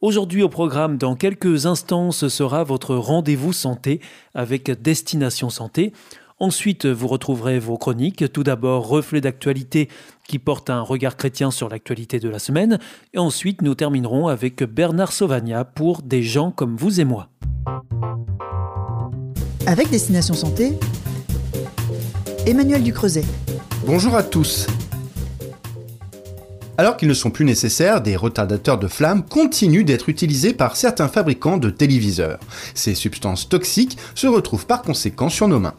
Aujourd'hui au programme, dans quelques instants, ce sera votre rendez-vous santé avec Destination Santé. Ensuite, vous retrouverez vos chroniques. Tout d'abord, reflet d'actualité qui porte un regard chrétien sur l'actualité de la semaine. Et ensuite, nous terminerons avec Bernard Sauvagna pour Des gens comme vous et moi. Avec Destination Santé, Emmanuel Ducreuset. Bonjour à tous. Alors qu'ils ne sont plus nécessaires, des retardateurs de flamme continuent d'être utilisés par certains fabricants de téléviseurs. Ces substances toxiques se retrouvent par conséquent sur nos mains.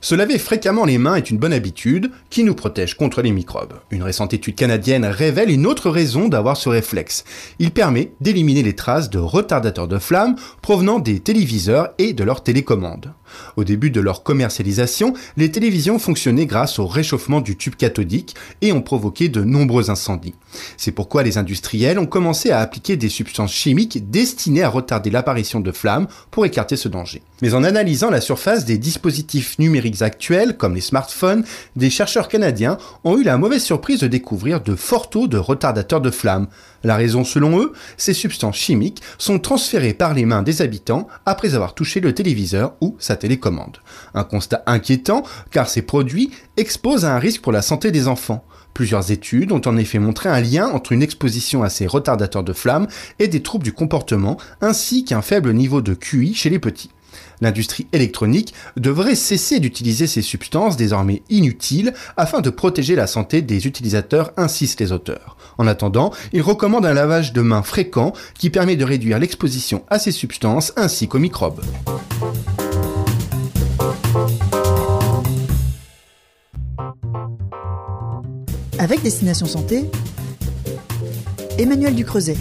Se laver fréquemment les mains est une bonne habitude qui nous protège contre les microbes. Une récente étude canadienne révèle une autre raison d'avoir ce réflexe. Il permet d'éliminer les traces de retardateurs de flamme provenant des téléviseurs et de leurs télécommandes. Au début de leur commercialisation, les télévisions fonctionnaient grâce au réchauffement du tube cathodique et ont provoqué de nombreux incendies. C'est pourquoi les industriels ont commencé à appliquer des substances chimiques destinées à retarder l'apparition de flammes pour écarter ce danger. Mais en analysant la surface des dispositifs numériques actuels, comme les smartphones, des chercheurs canadiens ont eu la mauvaise surprise de découvrir de forts taux de retardateurs de flammes. La raison, selon eux, ces substances chimiques sont transférées par les mains des habitants après avoir touché le téléviseur ou sa télécommande. Un constat inquiétant car ces produits exposent à un risque pour la santé des enfants. Plusieurs études ont en effet montré un lien entre une exposition à ces retardateurs de flammes et des troubles du comportement ainsi qu'un faible niveau de QI chez les petits. L'industrie électronique devrait cesser d'utiliser ces substances désormais inutiles afin de protéger la santé des utilisateurs, insistent les auteurs. En attendant, ils recommandent un lavage de mains fréquent qui permet de réduire l'exposition à ces substances ainsi qu'aux microbes. Avec Destination Santé, Emmanuel Ducreuset.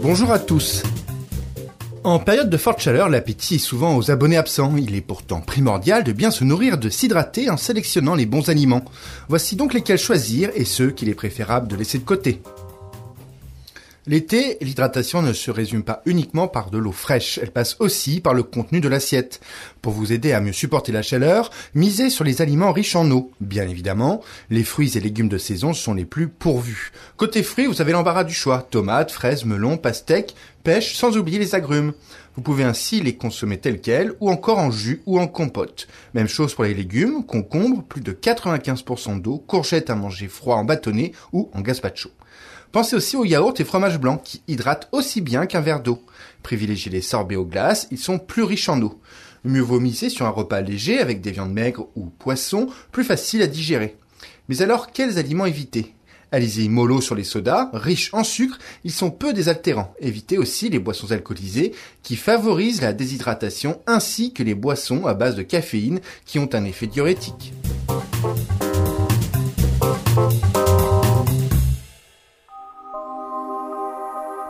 Bonjour à tous. En période de forte chaleur, l'appétit est souvent aux abonnés absents. Il est pourtant primordial de bien se nourrir, de s'hydrater en sélectionnant les bons aliments. Voici donc lesquels choisir et ceux qu'il est préférable de laisser de côté. L'été, l'hydratation ne se résume pas uniquement par de l'eau fraîche, elle passe aussi par le contenu de l'assiette. Pour vous aider à mieux supporter la chaleur, misez sur les aliments riches en eau. Bien évidemment, les fruits et légumes de saison sont les plus pourvus. Côté fruits, vous avez l'embarras du choix. Tomates, fraises, melons, pastèques, pêche, sans oublier les agrumes. Vous pouvez ainsi les consommer tels quels, ou encore en jus ou en compote. Même chose pour les légumes, concombres, plus de 95% d'eau, courgettes à manger froid en bâtonnet ou en gazpacho. Pensez aussi aux yaourts et fromages blancs qui hydratent aussi bien qu'un verre d'eau. Privilégiez les sorbets aux glaces, ils sont plus riches en eau. Mieux vaut sur un repas léger avec des viandes maigres ou poissons, plus faciles à digérer. Mais alors, quels aliments éviter? Allez-y mollo sur les sodas, riches en sucre, ils sont peu désaltérants. Évitez aussi les boissons alcoolisées qui favorisent la déshydratation ainsi que les boissons à base de caféine qui ont un effet diurétique.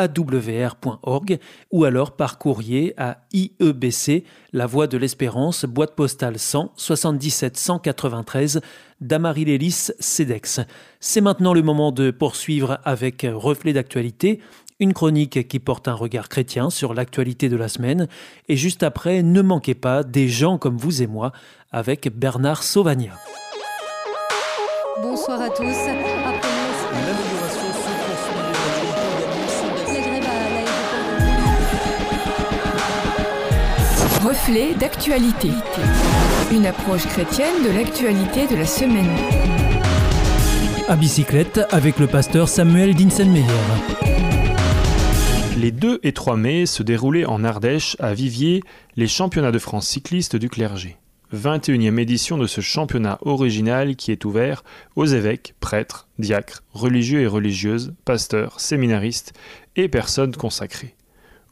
awr.org ou alors par courrier à IEBC, La Voie de l'Espérance, boîte postale 100 77 193 Damary-Lélis, CEDEX. C'est maintenant le moment de poursuivre avec Reflet d'actualité, une chronique qui porte un regard chrétien sur l'actualité de la semaine. Et juste après, ne manquez pas des gens comme vous et moi avec Bernard Sauvagna. Bonsoir à tous. Après Reflet d'actualité. Une approche chrétienne de l'actualité de la semaine. À bicyclette avec le pasteur Samuel Dinsenmeyer. Les 2 et 3 mai se déroulaient en Ardèche, à Viviers, les championnats de France cyclistes du clergé. 21e édition de ce championnat original qui est ouvert aux évêques, prêtres, diacres, religieux et religieuses, pasteurs, séminaristes et personnes consacrées.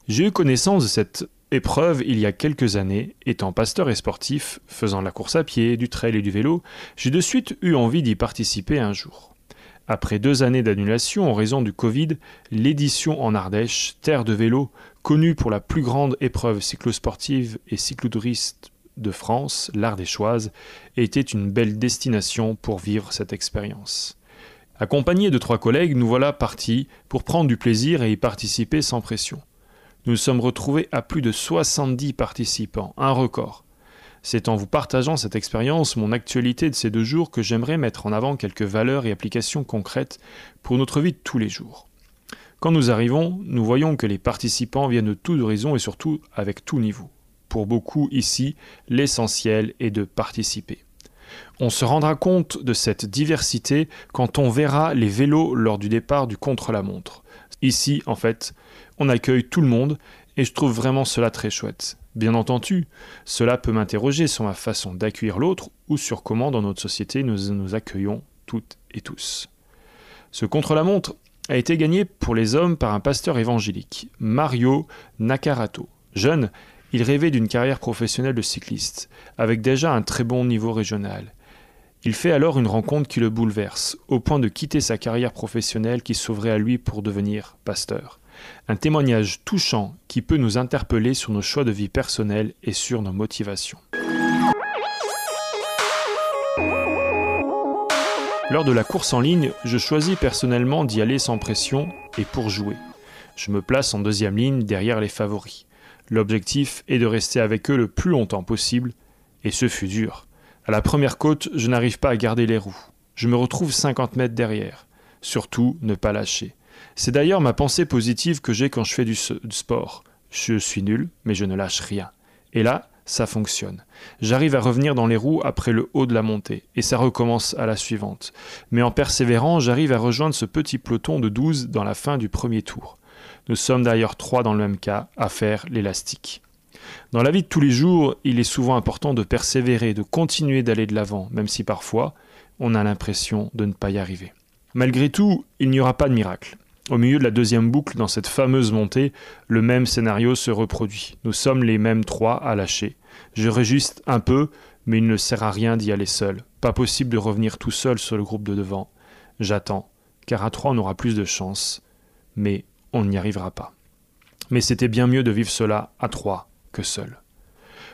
J'ai eu connaissance de cette épreuve il y a quelques années, étant pasteur et sportif, faisant la course à pied, du trail et du vélo, j'ai de suite eu envie d'y participer un jour. Après deux années d'annulation en raison du Covid, l'édition en Ardèche, terre de vélo, connue pour la plus grande épreuve cyclosportive et cyclotouriste de France, l'Ardéchoise, était une belle destination pour vivre cette expérience. Accompagné de trois collègues, nous voilà partis pour prendre du plaisir et y participer sans pression. Nous sommes retrouvés à plus de 70 participants, un record. C'est en vous partageant cette expérience, mon actualité de ces deux jours, que j'aimerais mettre en avant quelques valeurs et applications concrètes pour notre vie de tous les jours. Quand nous arrivons, nous voyons que les participants viennent de tous horizons et surtout avec tout niveau. Pour beaucoup ici, l'essentiel est de participer. On se rendra compte de cette diversité quand on verra les vélos lors du départ du contre-la-montre. Ici, en fait, on accueille tout le monde et je trouve vraiment cela très chouette. Bien entendu, cela peut m'interroger sur ma façon d'accueillir l'autre ou sur comment dans notre société nous nous accueillons toutes et tous. Ce contre-la-montre a été gagné pour les hommes par un pasteur évangélique, Mario Nakarato. Jeune, il rêvait d'une carrière professionnelle de cycliste, avec déjà un très bon niveau régional. Il fait alors une rencontre qui le bouleverse, au point de quitter sa carrière professionnelle qui s'ouvrait à lui pour devenir pasteur. Un témoignage touchant qui peut nous interpeller sur nos choix de vie personnels et sur nos motivations. Lors de la course en ligne, je choisis personnellement d'y aller sans pression et pour jouer. Je me place en deuxième ligne derrière les favoris. L'objectif est de rester avec eux le plus longtemps possible, et ce fut dur. À la première côte, je n'arrive pas à garder les roues. Je me retrouve 50 mètres derrière. Surtout, ne pas lâcher. C'est d'ailleurs ma pensée positive que j'ai quand je fais du, sport. Je suis nul, mais je ne lâche rien. Et là, ça fonctionne. J'arrive à revenir dans les roues après le haut de la montée, et ça recommence à la suivante. Mais en persévérant, j'arrive à rejoindre ce petit peloton de 12 dans la fin du premier tour. Nous sommes d'ailleurs trois dans le même cas, à faire l'élastique. Dans la vie de tous les jours, il est souvent important de persévérer, de continuer d'aller de l'avant, même si parfois on a l'impression de ne pas y arriver. Malgré tout, il n'y aura pas de miracle. Au milieu de la deuxième boucle, dans cette fameuse montée, le même scénario se reproduit. Nous sommes les mêmes trois à lâcher. Je réjuste un peu, mais il ne sert à rien d'y aller seul. Pas possible de revenir tout seul sur le groupe de devant. J'attends, car à trois on aura plus de chance. Mais on n'y arrivera pas. Mais c'était bien mieux de vivre cela à trois que seul.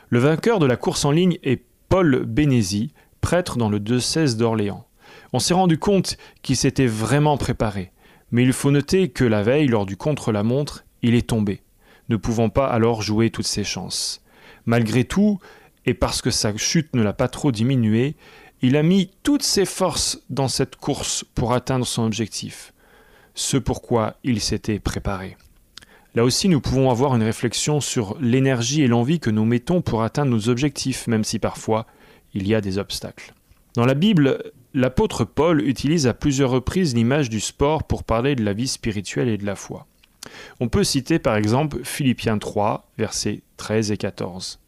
Le vainqueur de la course en ligne est Paul Bénézy, prêtre dans le diocèse d'Orléans. On s'est rendu compte qu'il s'était vraiment préparé. Mais il faut noter que la veille, lors du contre-la-montre, il est tombé, ne pouvant pas alors jouer toutes ses chances. Malgré tout, et parce que sa chute ne l'a pas trop diminué, il a mis toutes ses forces dans cette course pour atteindre son objectif, ce pourquoi il s'était préparé. Là aussi, nous pouvons avoir une réflexion sur l'énergie et l'envie que nous mettons pour atteindre nos objectifs, même si parfois il y a des obstacles. Dans la Bible, L'apôtre Paul utilise à plusieurs reprises l'image du sport pour parler de la vie spirituelle et de la foi. On peut citer par exemple Philippiens 3, versets 13 et 14.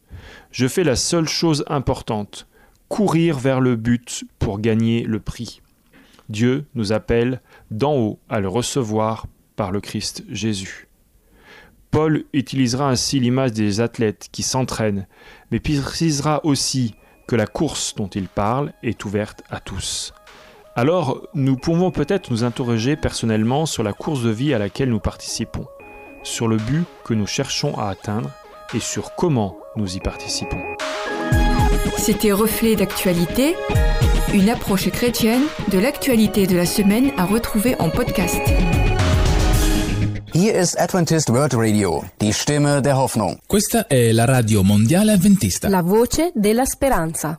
Je fais la seule chose importante, courir vers le but pour gagner le prix. Dieu nous appelle d'en haut à le recevoir par le Christ Jésus. Paul utilisera ainsi l'image des athlètes qui s'entraînent, mais précisera aussi que la course dont il parle est ouverte à tous. Alors, nous pouvons peut-être nous interroger personnellement sur la course de vie à laquelle nous participons, sur le but que nous cherchons à atteindre et sur comment nous y participons. C'était Reflet d'actualité, une approche chrétienne de l'actualité de la semaine à retrouver en podcast. Here is Adventist World Radio, die Stimme der Hoffnung. Questa è la radio mondiale Adventista. La voce della speranza.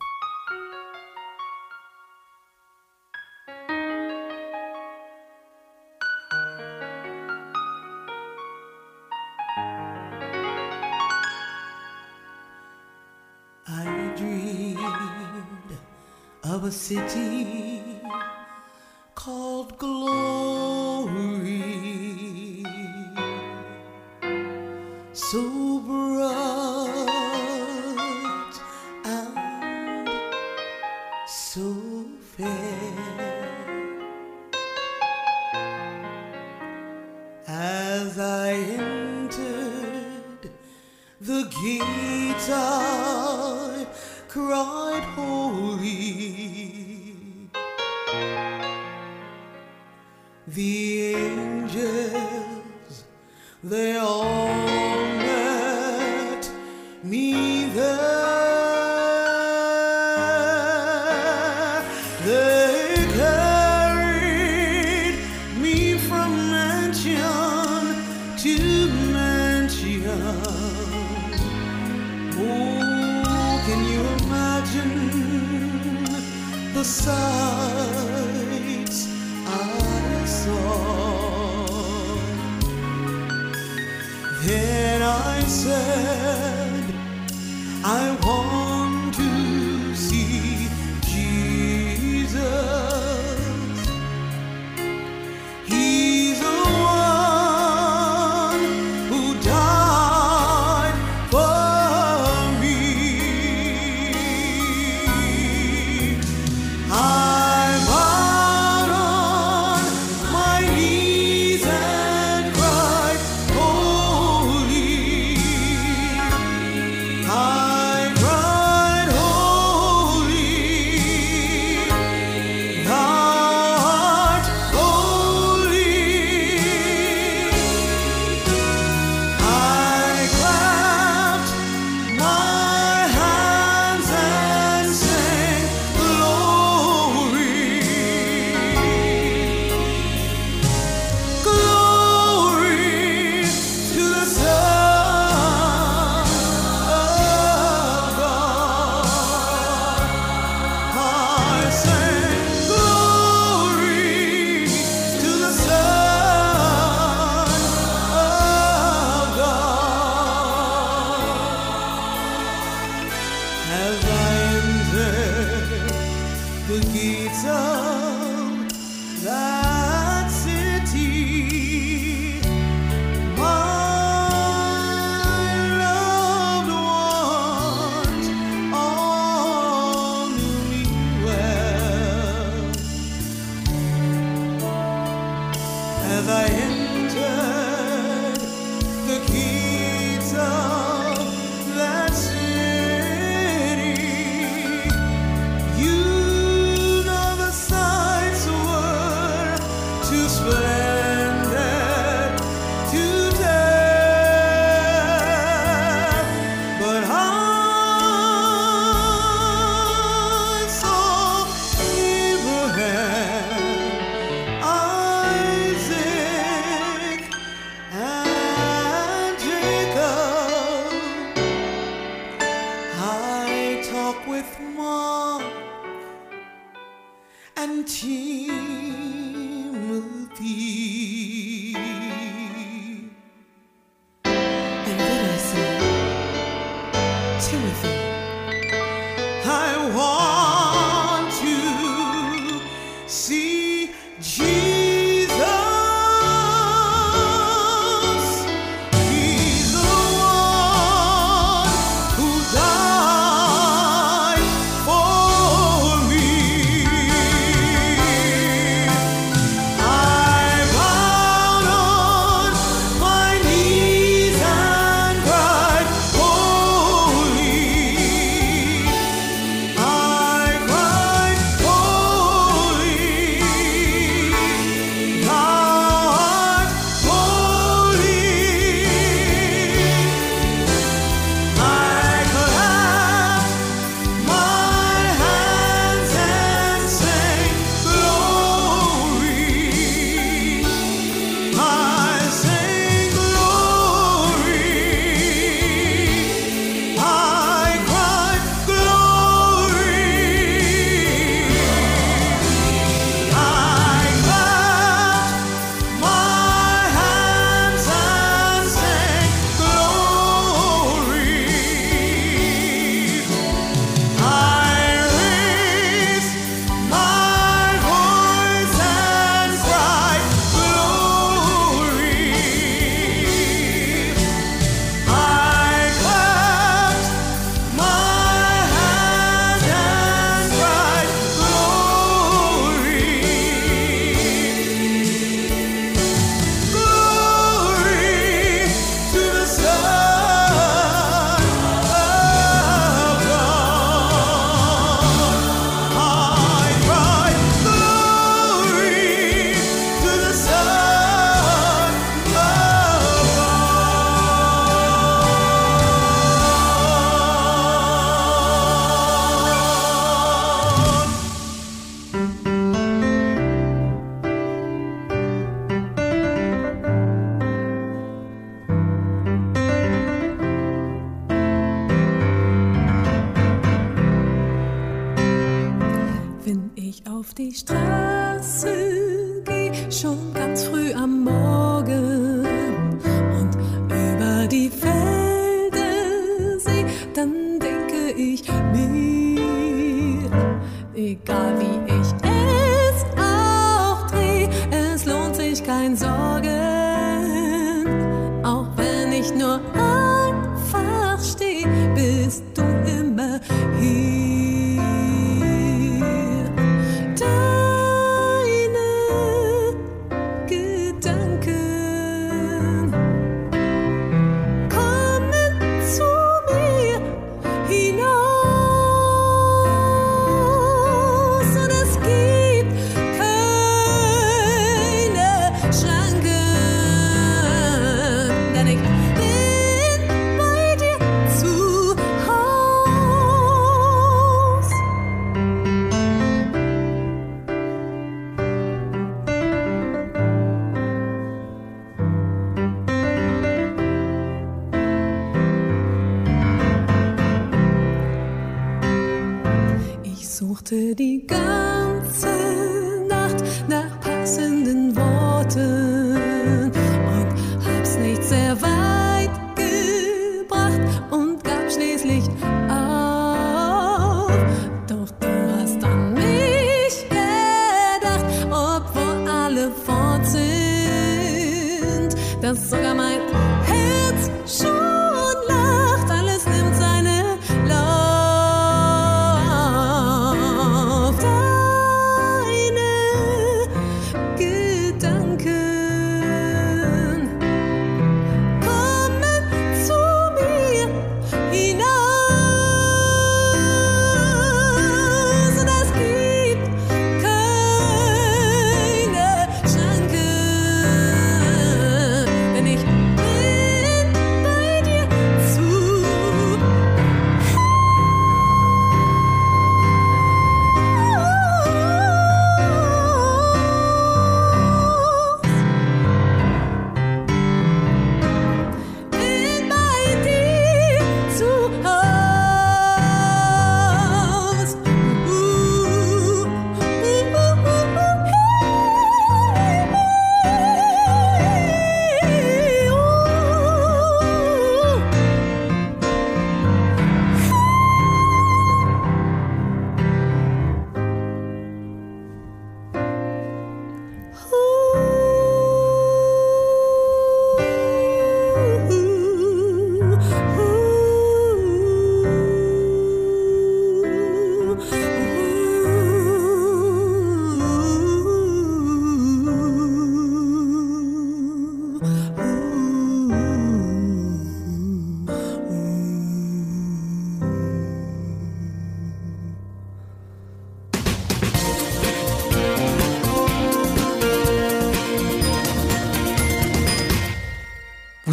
The guitar cried holy.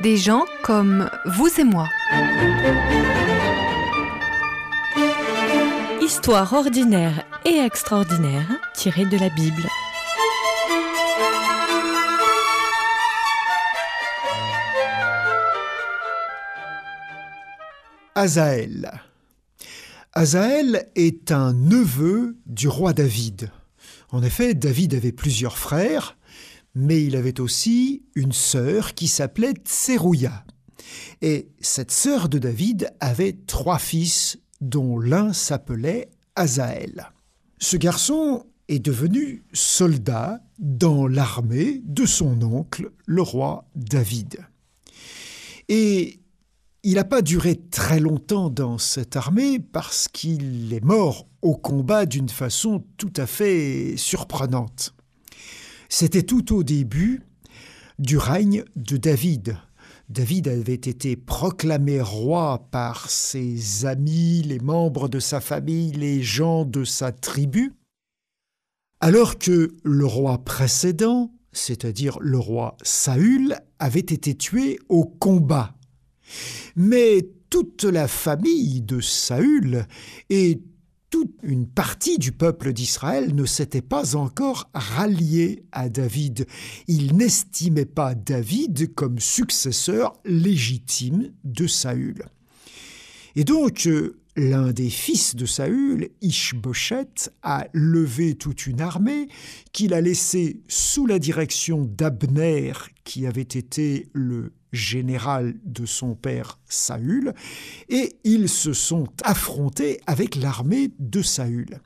Des gens comme vous et moi. Histoire ordinaire et extraordinaire tirée de la Bible. Azaël. Azaël est un neveu du roi David. En effet, David avait plusieurs frères, mais il avait aussi une sœur qui s'appelait Tserouya. Et cette sœur de David avait trois fils, dont l'un s'appelait Azaël. Ce garçon est devenu soldat dans l'armée de son oncle, le roi David. Et il n'a pas duré très longtemps dans cette armée parce qu'il est mort au combat d'une façon tout à fait surprenante. C'était tout au début du règne de David. David avait été proclamé roi par ses amis, les membres de sa famille, les gens de sa tribu. Alors que le roi précédent, c'est-à-dire le roi Saül, avait été tué au combat. Mais toute la famille de Saül et toute une partie du peuple d'Israël ne s'était pas encore ralliée à David. Il n'estimait pas David comme successeur légitime de Saül. Et donc, euh, l'un des fils de Saül, Ishboshet, a levé toute une armée qu'il a laissée sous la direction d'Abner, qui avait été le général de son père Saül, et ils se sont affrontés avec l'armée de Saül.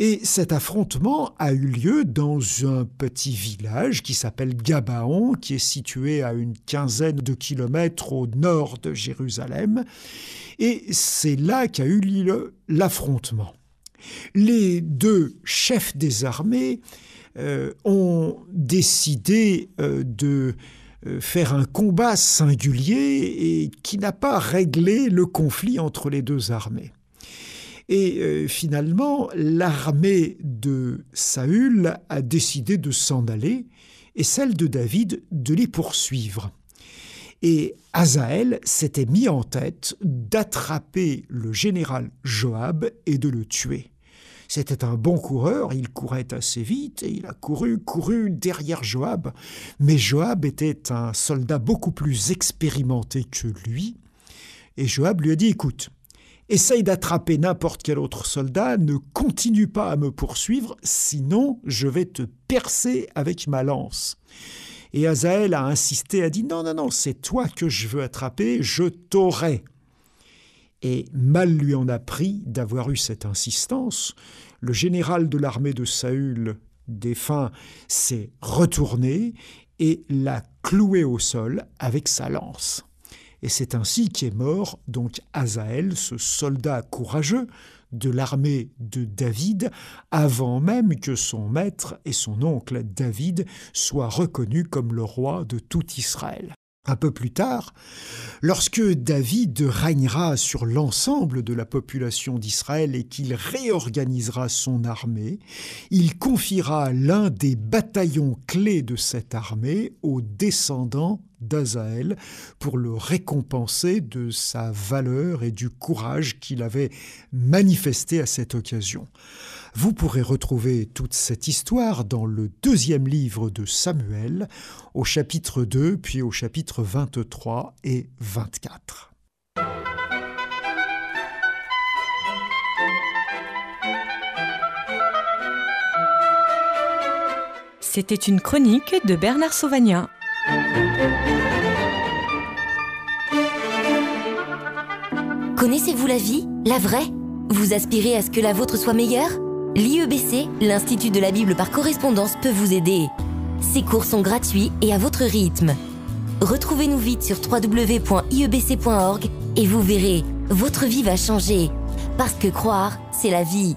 Et cet affrontement a eu lieu dans un petit village qui s'appelle Gabaon, qui est situé à une quinzaine de kilomètres au nord de Jérusalem. Et c'est là qu'a eu lieu l'affrontement. Les deux chefs des armées euh, ont décidé euh, de faire un combat singulier et qui n'a pas réglé le conflit entre les deux armées. Et euh, finalement, l'armée de Saül a décidé de s'en aller et celle de David de les poursuivre. Et Azaël s'était mis en tête d'attraper le général Joab et de le tuer. C'était un bon coureur, il courait assez vite et il a couru, couru derrière Joab. Mais Joab était un soldat beaucoup plus expérimenté que lui. Et Joab lui a dit, écoute, essaye d'attraper n'importe quel autre soldat, ne continue pas à me poursuivre, sinon je vais te percer avec ma lance. Et Azaël a insisté, a dit non, non, non, c'est toi que je veux attraper, je t'aurai. Et mal lui en a pris d'avoir eu cette insistance. Le général de l'armée de Saül, défunt, s'est retourné et l'a cloué au sol avec sa lance. Et c'est ainsi qu'est mort donc Azaël, ce soldat courageux de l'armée de David, avant même que son maître et son oncle David soient reconnus comme le roi de tout Israël. Un peu plus tard, lorsque David régnera sur l'ensemble de la population d'Israël et qu'il réorganisera son armée, il confiera l'un des bataillons clés de cette armée aux descendants d'Azaël pour le récompenser de sa valeur et du courage qu'il avait manifesté à cette occasion. Vous pourrez retrouver toute cette histoire dans le deuxième livre de Samuel, au chapitre 2, puis au chapitre 23 et 24. C'était une chronique de Bernard Sauvagnat. Connaissez-vous la vie, la vraie? Vous aspirez à ce que la vôtre soit meilleure? L'IEBC, l'Institut de la Bible par correspondance, peut vous aider. Ces cours sont gratuits et à votre rythme. Retrouvez-nous vite sur www.iebc.org et vous verrez, votre vie va changer. Parce que croire, c'est la vie.